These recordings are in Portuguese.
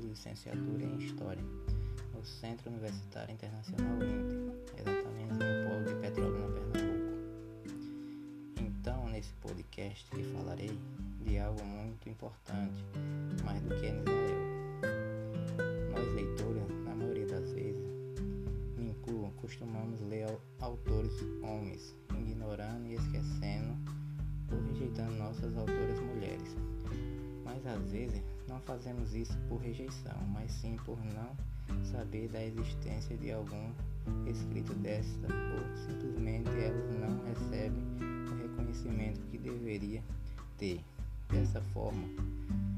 de licenciatura em História no Centro Universitário Internacional INTE, exatamente no polo de Petrolina, Pernambuco. Então, nesse podcast que falarei de algo muito importante, mais do que em Israel. Nós, leitores, na maioria das vezes, me incluo, costumamos ler autores homens, ignorando e esquecendo ou rejeitando nossas autoras mulheres. Mas às vezes não fazemos isso por rejeição, mas sim por não saber da existência de algum escrito desta ou simplesmente elas não recebem o reconhecimento que deveria ter. Dessa forma,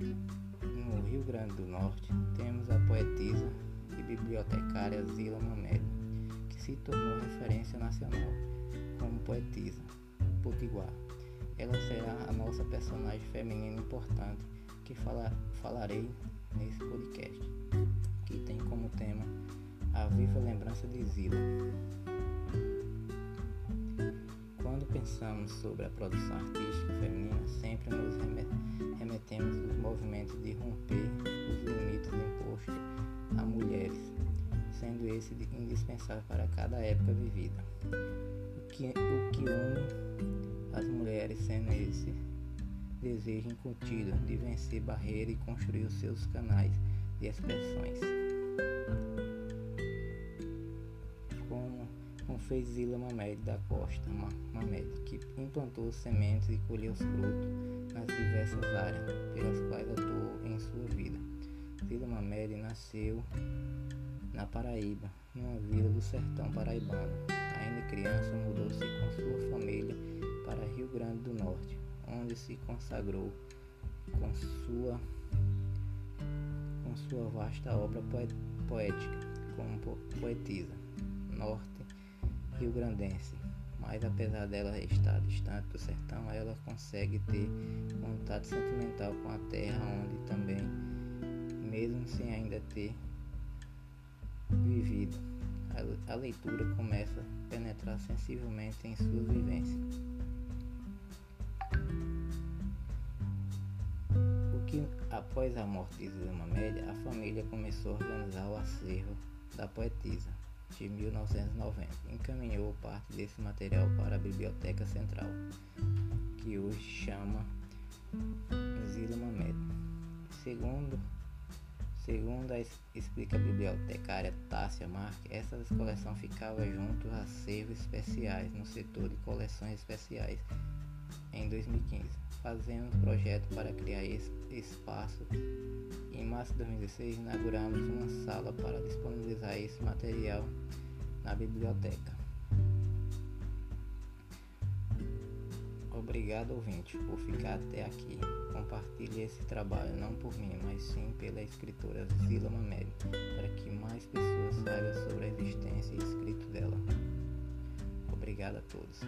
no Rio Grande do Norte, temos a poetisa e bibliotecária Zila Mamede, que se tornou referência nacional como poetisa potiguar. Ela será a nossa personagem feminina importante que fala, falarei nesse podcast, que tem como tema a viva lembrança de Zila. Quando pensamos sobre a produção artística feminina, sempre nos remetemos aos movimentos de romper os limites impostos a mulheres, sendo esse indispensável para cada época vivida. O que, o que une as mulheres sendo esse desejo incontido de vencer barreiras e construir os seus canais de expressões. Como, como fez Zila Mamed da Costa Mamed, que implantou sementes e colheu frutos nas diversas áreas pelas quais atuou em sua vida. Zila Mamed nasceu na Paraíba, em uma vila do sertão paraibano. Ainda criança, mudou-se com sua família para Rio Grande do Norte, onde se consagrou com sua, com sua vasta obra poética como poetisa norte rio-grandense. Mas apesar dela estar distante do sertão, ela consegue ter contato sentimental com a terra onde também, mesmo sem ainda ter vivido, a leitura começa a penetrar sensivelmente em suas vivências. Que após a morte de Zilma Média, a família começou a organizar o acervo da poetisa de 1990. Encaminhou parte desse material para a Biblioteca Central, que hoje chama Zilma Média. Segundo, segundo a, explica a bibliotecária Tássia Marques, essa coleção ficava junto a acervos especiais no setor de coleções especiais em 2015 fazemos projeto para criar esse espaço. Em março de 2016, inauguramos uma sala para disponibilizar esse material na biblioteca. Obrigado, ouvinte, por ficar até aqui. Compartilhe esse trabalho não por mim, mas sim pela escritora Zila Mameli, para que mais pessoas saibam sobre a existência e escrito dela. Obrigado a todos.